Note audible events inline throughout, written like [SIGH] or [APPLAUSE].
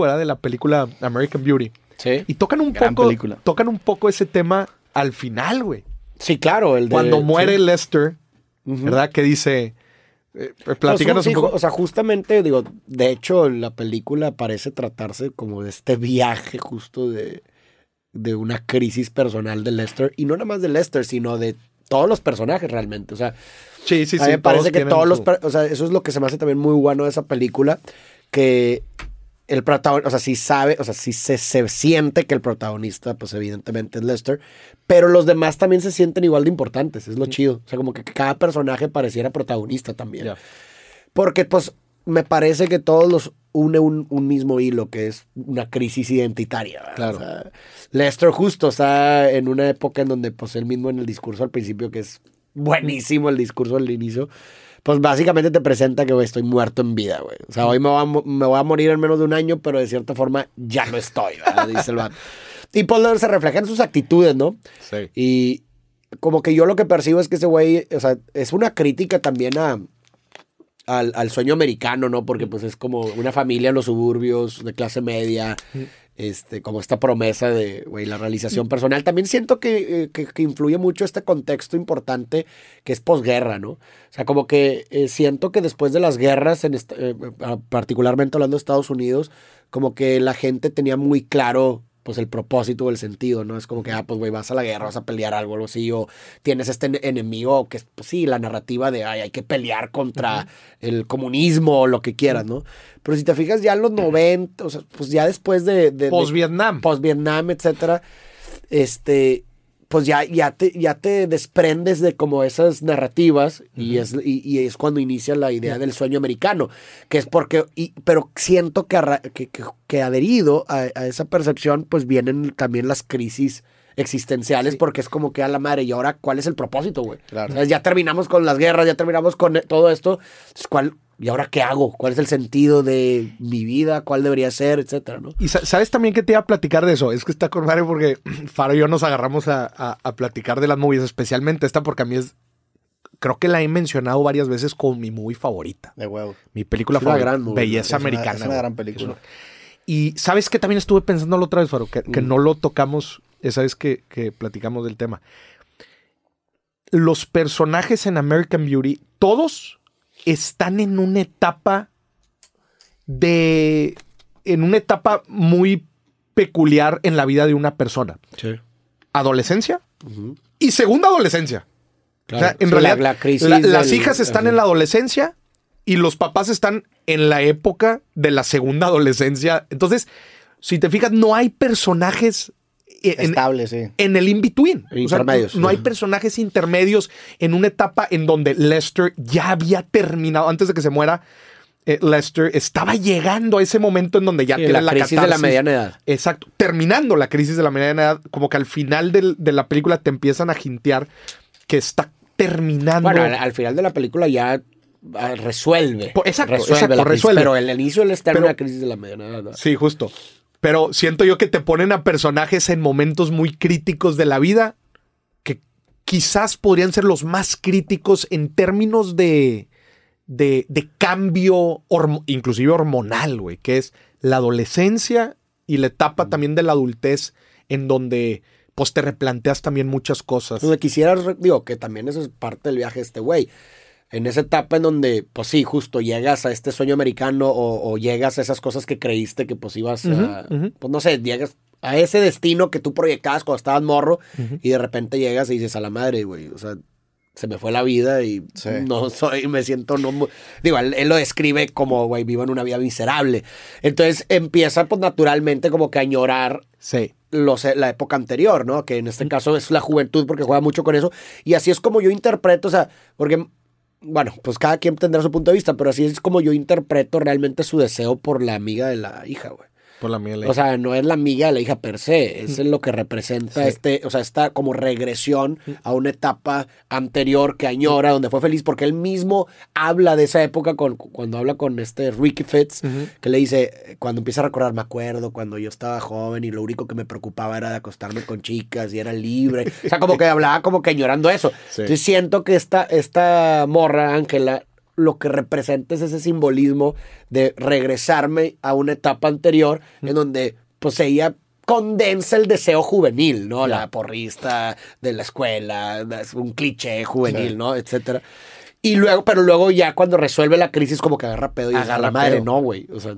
¿verdad? de la película American Beauty. Sí. Y tocan un poco película. tocan un poco ese tema al final, güey. Sí, claro. El de, Cuando muere sí. Lester. ¿verdad? Que dice eh, No, platícanos un poco. O sea, justamente, digo, de hecho, la película parece tratarse como de este viaje justo de, de una crisis personal de Lester. Y no nada más de Lester, sino de todos los personajes realmente. O sea, Sí, sí, sí. a mí me parece que todos los... O sea, eso es lo que se me hace también muy bueno de esa película. Que el protagonista, o sea, sí sabe, o sea, sí se, se siente que el protagonista, pues evidentemente es Lester, pero los demás también se sienten igual de importantes, es lo chido. O sea, como que cada personaje pareciera protagonista también. Porque, pues, me parece que todos los une un, un mismo hilo, que es una crisis identitaria. ¿verdad? Claro. O sea, Lester justo está en una época en donde, pues, él mismo en el discurso al principio, que es buenísimo el discurso al inicio, pues básicamente te presenta que güey, estoy muerto en vida, güey. O sea, hoy me voy, a, mo- me voy a morir en menos de un año, pero de cierta forma ya no estoy, ¿verdad? [LAUGHS] Dice el vato. Y pues se refleja en sus actitudes, ¿no? Sí. Y como que yo lo que percibo es que ese güey, o sea, es una crítica también a, al, al sueño americano, ¿no? Porque pues es como una familia en los suburbios de clase media, este, como esta promesa de, güey, la realización personal. También siento que, eh, que, que influye mucho este contexto importante que es posguerra, ¿no? O sea, como que eh, siento que después de las guerras, en eh, particularmente hablando de Estados Unidos, como que la gente tenía muy claro pues el propósito o el sentido, ¿no? Es como que, ah, pues, güey, vas a la guerra, vas a pelear algo, algo así, o tienes este ene- enemigo que es, pues sí, la narrativa de, ay, hay que pelear contra el comunismo o lo que quieras, ¿no? Pero si te fijas ya en los 90, o sea, pues ya después de... de, de- Post-Vietnam. post-Vietnam, etcétera, este, pues ya, ya, te, ya te desprendes de como esas narrativas y, es, y, y es cuando inicia la idea del sueño americano, que es porque, y, pero siento que, que, que- que adherido a, a esa percepción, pues vienen también las crisis existenciales porque es como que a la madre y ahora cuál es el propósito güey Claro. O sea, ya terminamos con las guerras ya terminamos con todo esto Entonces, cuál y ahora qué hago cuál es el sentido de mi vida cuál debería ser etcétera no Y sa- sabes también que te iba a platicar de eso. Es que está con madre porque [CLEARS THROAT] Faro y yo nos agarramos a, a- a platicar de las movies, especialmente esta porque a mí es. Creo que la he mencionado varias veces como mi movie favorita. De huevo. Mi película Es una favorita. gran movie, Belleza Es una- americana. es una gran película. Y sabes que también estuve pensando la otra vez, Faro, que, que Mm. no lo tocamos esa vez que, que platicamos del tema. Los personajes en American Beauty, todos están en una etapa de. en una etapa muy peculiar en la vida de una persona. sí Adolescencia y segunda adolescencia. O sea, en Sí, realidad, la- la crisis la- las hijas están en la adolescencia y los papás están en la época de la segunda adolescencia. Entonces, si te fijas, no hay personajes eh, en, Estable, sí. en el in-between. O sea, Intermedios. no hay personajes intermedios en una etapa en donde Lester ya había terminado, antes de que se muera, eh, Lester estaba llegando a ese momento en donde ya Sí, tiene la la, crisis de la mediana edad. Exacto. Terminando la crisis de la mediana edad, como que al final del- de la película te empiezan a jintear que está terminando. Bueno, al, al final de la película ya ah, resuelve. Exacto, resuelve exacto, la crisis, resuelve. Pero el inicio él está en una crisis de la mediana edad. ¿no? Sí, justo. Pero siento yo que te ponen a personajes en momentos muy críticos de la vida que quizás podrían ser los más críticos en términos de, de, de cambio, hormo- inclusive hormonal, güey, que es la adolescencia y la etapa también de la adultez en donde pues te replanteas también muchas cosas. Donde quisieras, digo, que también eso es parte del viaje de este güey. En esa etapa en donde, pues sí, justo llegas a este sueño americano o, o llegas a esas cosas que creíste que pues ibas a, ujú. pues no sé, llegas a ese destino que tú proyectabas cuando estabas morro y de repente llegas y dices a la madre, güey, o sea, se me fue la vida y Sí. no soy, me siento no digo, él, él lo describe como, güey, vivo en una vida miserable. Entonces empieza pues naturalmente como que a añorar Sí. los, la época anterior, ¿no? Que en este caso es la juventud porque juega mucho con eso. Y así es como yo interpreto, o sea, porque, bueno, pues cada quien tendrá su punto de vista, pero así es como yo interpreto realmente su deseo por la amiga de la hija, güey. Por la mía. O sea, no es la amiga de la hija per se, es lo que representa Sí. este, o sea, esta como regresión a una etapa anterior que añora, donde fue feliz, porque él mismo habla de esa época con, cuando habla con este Ricky Fitz, que le dice, cuando empieza a recordar, me acuerdo cuando yo estaba joven y lo único que me preocupaba era de acostarme con chicas y era libre. O sea, como que hablaba como que añorando eso. Sí. Entonces siento que esta, esta morra, Ángela, lo que representa es ese simbolismo de regresarme a una etapa anterior en donde pues ella condensa el deseo juvenil, ¿no? La porrista de la escuela, es un cliché juvenil, ¿no? Etcétera. Y luego, pero luego ya cuando resuelve la crisis como que agarra pedo y dice, Agarra la madre, pedo. no, güey. O sea,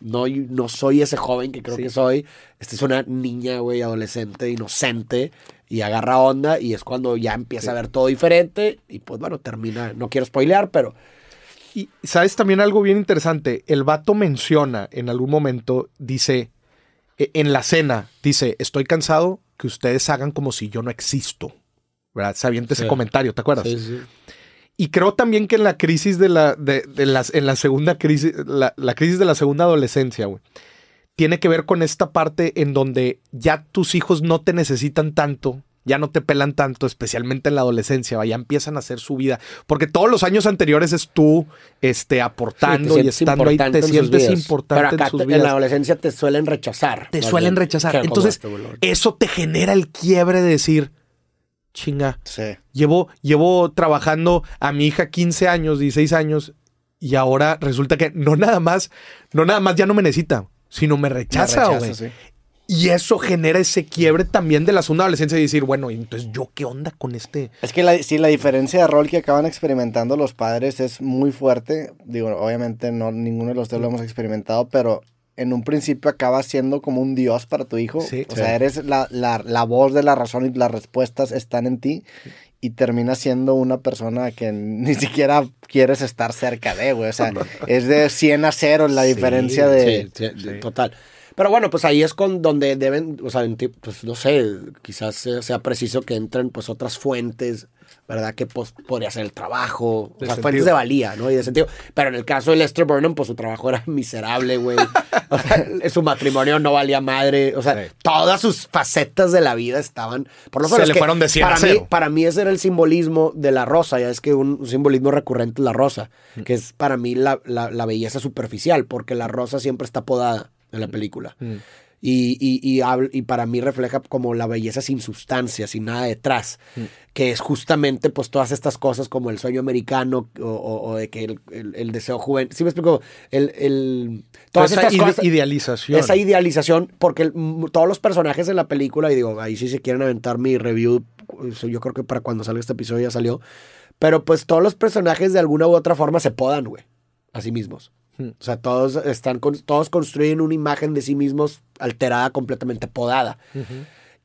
no, no soy ese joven que creo que soy. Esta es una niña, güey, adolescente, inocente. Y agarra onda y es cuando ya empieza a ver todo diferente. Y pues bueno, termina, no quiero spoilear, pero... Y sabes también algo bien interesante. El vato menciona en algún momento, dice, e- en la cena, dice, estoy cansado que ustedes hagan como si yo no existo. ¿Verdad? Se avienta ese comentario, ¿te acuerdas? Sí, sí. Y creo también que en la crisis de la, de, de las, en la segunda crisis, la, la crisis de la segunda adolescencia, güey, tiene que ver con esta parte en donde ya tus hijos no te necesitan tanto, ya no te pelan tanto, especialmente en la adolescencia, ya empiezan a hacer su vida. Porque todos los años anteriores es tú este, aportando Sí, y estando ahí, te sientes importante Pero acá en sus te- vidas. en la adolescencia te suelen rechazar. te suelen bien. rechazar. Entonces, este, eso te genera el quiebre de decir, chinga, Sí. Llevo, llevo trabajando a mi hija 15 años, 16 años, y ahora resulta que no nada más, no nada más ya no me necesita, sino me Me rechaza, rechaza, güey. sí. Y eso genera ese quiebre también de la segunda adolescencia y decir, bueno, ¿y entonces yo qué onda con este? Es que la, sí, la diferencia de rol que acaban experimentando los padres es muy fuerte. Digo, obviamente no ninguno de los dos lo hemos experimentado, pero en un principio acaba siendo como un dios para tu hijo. Sí, o sí. sea, eres la, la, la voz de la razón y las respuestas están en ti. Y termina siendo una persona que [LAUGHS] ni siquiera quieres estar cerca de, güey. O sea, [LAUGHS] es de 100 a 0 la Sí, diferencia de... Total. Pero bueno, pues ahí es con donde deben, o sea, pues no sé, quizás sea, sea preciso que entren pues otras fuentes, ¿verdad? Que pues podría ser el trabajo, o De sea, sentido. fuentes de valía, ¿no? Y de sentido. Pero en el caso de Lester Burnham, pues su trabajo era [LAUGHS] miserable, güey. O sea, [LAUGHS] su matrimonio no valía madre. O sea, Sí. todas sus facetas de la vida estaban. Por lo Se menos le que fueron de 100 a para. Mí, para mí ese era el simbolismo de la rosa. Ya es que un, un simbolismo recurrente es la rosa, Mm. que es para mí la, la- la belleza superficial, porque la rosa siempre está podada en la película. Mm. Y, y, y, y para mí refleja como la belleza sin sustancia, sin nada detrás, Mm. que es justamente pues todas estas cosas como el sueño americano o, o- o de que el, el- el deseo juvenil, ¿sí me explico? El, el, todas esa estas ide- cosas, idealización. esa idealización, porque todos los personajes en la película, y digo, ahí sí se quieren aventar mi review, yo creo que para cuando salga este episodio ya salió, pero pues todos los personajes de alguna u otra forma se podan, güey, a sí mismos. O sea, todos están todos construyen una imagen de sí mismos alterada, completamente podada.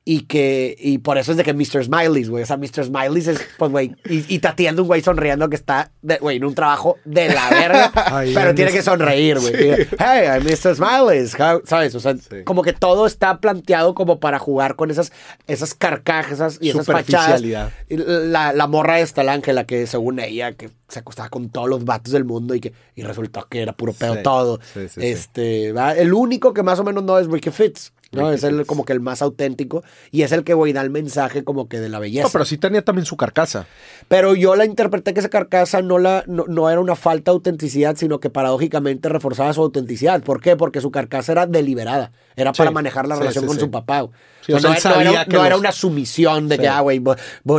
Y que, y por eso es de que Mr. Smileys, güey. O sea, Mr. Smileys es, pues, güey, y, y te atiende un güey sonriendo que está, güey, en un trabajo de la verga, [LAUGHS] Ay, pero en tiene que sonreír, güey. Hey, I'm Mr. Smileys, how- ¿sabes? O sea, Sí. como que todo está planteado como para jugar con esas, esas carcajas y esas fachadas. La, la morra esta, la Ángela, que según ella, que se acostaba con todos los vatos del mundo y que y resultó que era puro pedo Sí. todo. Sí, sí, sí. este. El único que más o menos no es Ricky Fitz. ¿No? Es el, como que el más auténtico y es el que, güey, da el mensaje como que de la belleza. No, pero sí tenía también su carcasa. Pero yo la interpreté que esa carcasa no, la, no, no era una falta de autenticidad, sino que paradójicamente reforzaba su autenticidad. ¿Por qué? Porque su carcasa era deliberada. Era Sí, para manejar la sí, relación sí, con su papá. Sí, o sea, no, era, que no era los- una sumisión de que, ah, güey,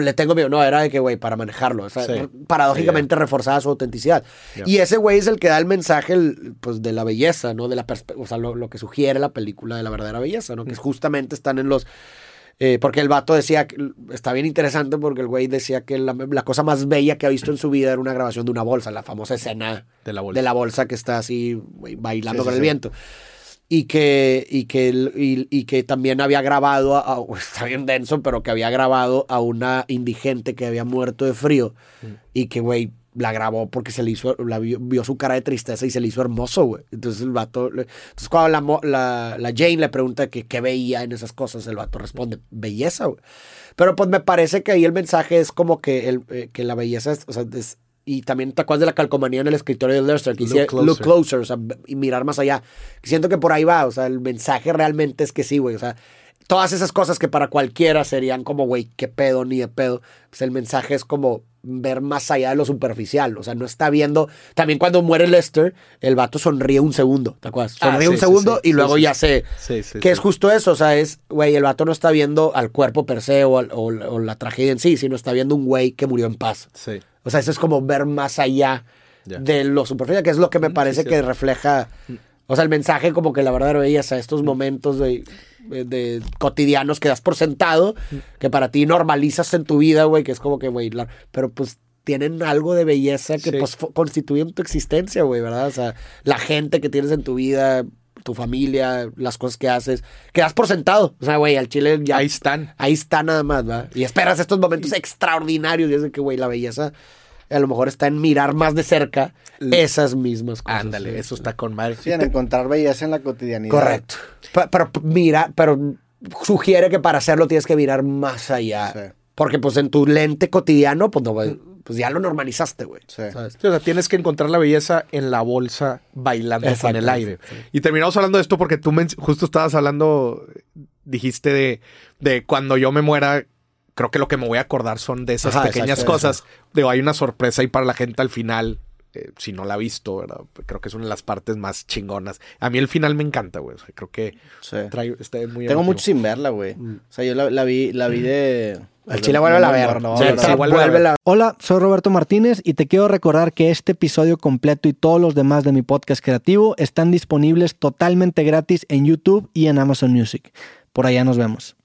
le tengo miedo. No, era de que, güey, para manejarlo. O sea, Sí. paradójicamente reforzaba su autenticidad. Y ese güey es el que da el mensaje el, pues, de la belleza, ¿no? De la o sea, lo, lo que sugiere la película de la verdadera belleza, ¿no? Que justamente están en los... eh, porque el vato decía, está bien interesante porque el güey decía que la, la cosa más bella que ha visto en su vida era una grabación de una bolsa, la famosa escena De la bolsa. de la bolsa que está así güey, bailando Sí, sí, con el sí. viento. Y que, y, que, y, y que también había grabado, a, a- [LAUGHS] está bien denso, pero que había grabado a una indigente que había muerto de frío y que, güey, la grabó porque se le hizo, la vio, vio su cara de tristeza y se le hizo hermoso, güey. Entonces el vato, le- entonces cuando la, la, la Jane le pregunta que qué veía en esas cosas, el vato responde, belleza, güey. Pero pues me parece que ahí el mensaje es como que, el, eh, que la belleza es, o sea, es- y también te acuerdas de la calcomanía en el escritorio de Lester, que Look dice closer. look closer, o sea, y mirar más allá. Siento que por ahí va, o sea, el mensaje realmente es que sí, güey, o sea, todas esas cosas que para cualquiera serían como, güey, qué pedo, ni de pedo, pues el mensaje es como ver más allá de lo superficial, o sea, no está viendo, también cuando muere Lester, el vato sonríe un segundo, ¿te acuerdas? Ah, Sonríe sí, un segundo sí, y luego ya se... Que es justo eso, o sea, es, güey, el vato no está viendo al cuerpo per se o, al- o- o la tragedia en sí, sino está viendo un güey que murió en paz. Sí. O sea, eso es como ver más allá de lo superficial, que es lo que me Mm, parece que refleja, o sea, el mensaje como que la verdadera belleza, estos Mm. momentos de, de- de cotidianos que das por sentado, que para ti normalizas en tu vida, güey, que es como que, güey, pero pues tienen algo de belleza que Sí. pues constituyen tu existencia, güey, ¿verdad? O sea, la gente que tienes en tu vida, tu familia, las cosas que haces, que das por sentado. O sea, güey, al chile ya... Ahí están. Ahí está nada más, ¿va? Y esperas estos momentos extraordinarios y es de que, güey, la belleza a lo mejor está en mirar más de cerca esas mismas cosas. Ándale, Sí. eso está con madre. Sí, en encontrar belleza en la cotidianidad. Correcto. Pe- Pero, mira, pero sugiere que para hacerlo tienes que mirar más allá. Sí. Porque pues en tu lente cotidiano, pues, no, pues ya lo normalizaste, güey. Sí. O sea, tienes que encontrar la belleza en la bolsa bailando Exacto, el aire. sí. Y terminamos hablando de esto porque tú justo estabas hablando, dijiste de, de cuando yo me muera, creo que lo que me voy a acordar son de esas Ajá, pequeñas exacto, cosas. Digo, hay una sorpresa ahí para la gente al final. eh, si no la ha visto, ¿verdad? Creo que es una de las partes más chingonas. A mí el final me encanta, güey. O sea, creo que Sí. trae, está muy Tengo emotivo. mucho sin verla, güey. O sea, yo la, la vi, la vi de. Al chile vuelve a ver. No, Sí, vuelve a ver. Hola, soy Roberto Martínez y te quiero recordar que este episodio completo y todos los demás de mi podcast creativo están disponibles totalmente gratis en YouTube y en Amazon Music. Por allá nos vemos.